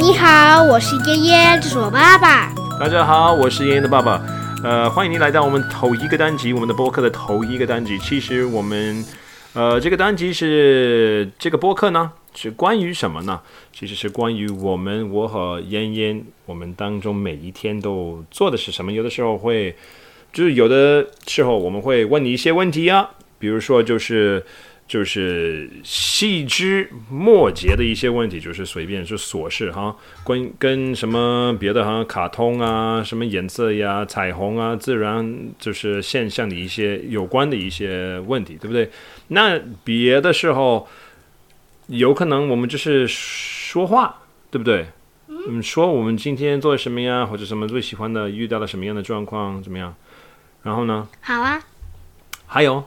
你好，我是燕燕，这是我爸爸。大家好，我是燕燕的爸爸。呃，欢迎您来到我们头一个单集，我们的播客的头一个单集。其实我们，呃，这个单集是这个播客呢，是关于什么呢？其实是关于我们，我和燕燕，我们当中每一天都做的是什么。有的时候会，就是有的时候我们会问你一些问题啊，比如说就是。就是细枝末节的一些问题，就是随便就琐事哈，关跟什么别的哈，卡通啊，什么颜色呀，彩虹啊，自然就是现象的一些有关的一些问题，对不对？那别的时候有可能我们就是说话，对不对？嗯，说我们今天做什么呀，或者什么最喜欢的，遇到了什么样的状况，怎么样？然后呢？好啊。还有。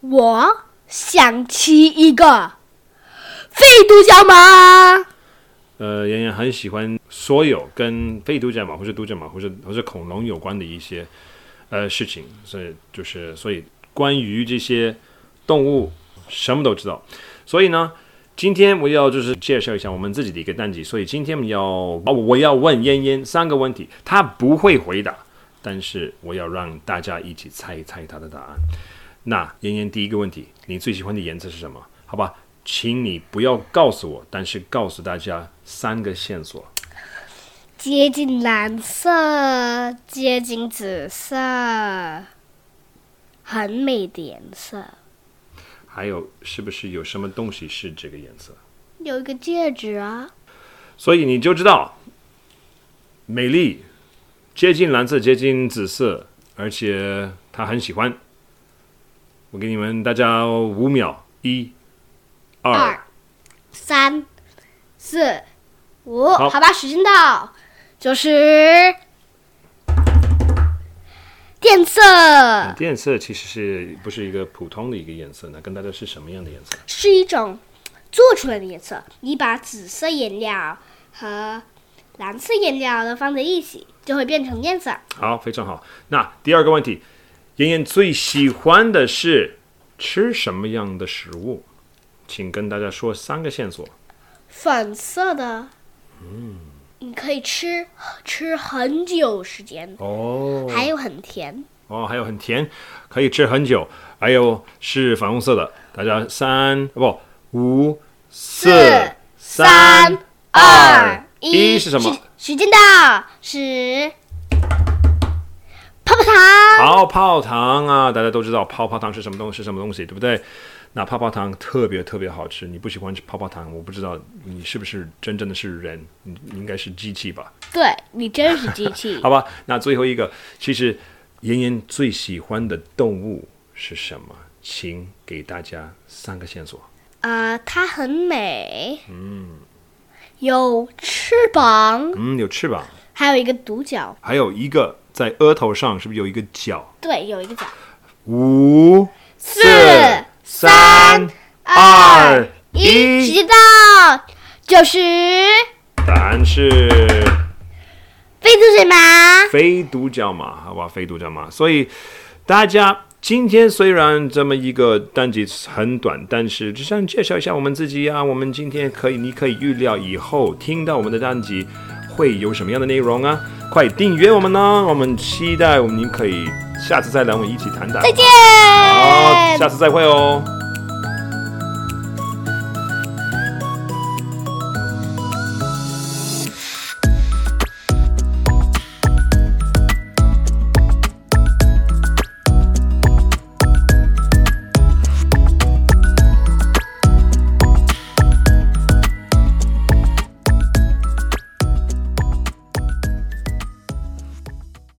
我想骑一个飞独角马。呃，妍妍很喜欢所有跟飞独角马或者独角马或者或者恐龙有关的一些呃事情，所以就是所以关于这些动物什么都知道。所以呢，今天我要就是介绍一下我们自己的一个单集。所以今天我们要哦，我要问妍妍三个问题，她不会回答，但是我要让大家一起猜一猜她的答案。那妍妍第一个问题，你最喜欢的颜色是什么？好吧，请你不要告诉我，但是告诉大家三个线索。接近蓝色，接近紫色，很美的颜色。还有，是不是有什么东西是这个颜色？有一个戒指啊。所以你就知道，美丽，接近蓝色，接近紫色，而且他很喜欢。我给你们大家五秒，一、二、三、四、五，好，好吧，时间到，就是电色。电色其实是不是一个普通的一个颜色呢？跟大家是什么样的颜色？是一种做出来的颜色。你把紫色颜料和蓝色颜料都放在一起，就会变成电色。好，非常好。那第二个问题。妍妍最喜欢的是吃什么样的食物？请跟大家说三个线索。粉色的，嗯，你可以吃吃很久时间哦，还有很甜哦，还有很甜，可以吃很久。还有是粉红色的，大家三不五四三二一是什么？时间到，是。泡泡糖，泡泡糖啊！大家都知道泡泡糖是什么东西，是什么东西，对不对？那泡泡糖特别特别好吃。你不喜欢吃泡泡糖，我不知道你是不是真正的是人，你应该是机器吧？对，你真是 机器。好吧，那最后一个，其实妍妍最喜欢的动物是什么？请给大家三个线索。啊、呃，它很美，嗯，有翅膀，嗯，有翅膀，还有一个独角，还有一个。在额头上是不是有一个角？对，有一个角。五、四、三、二、一，时间到，九十。答案是。飞独角马。飞独角马，好吧，飞独角马。所以大家今天虽然这么一个单集很短，但是只想介绍一下我们自己啊。我们今天可以，你可以预料以后听到我们的单集会有什么样的内容啊。快订阅我们呢！我们期待我们您可以下次再来，我们一起谈谈。再见。好，下次再会哦。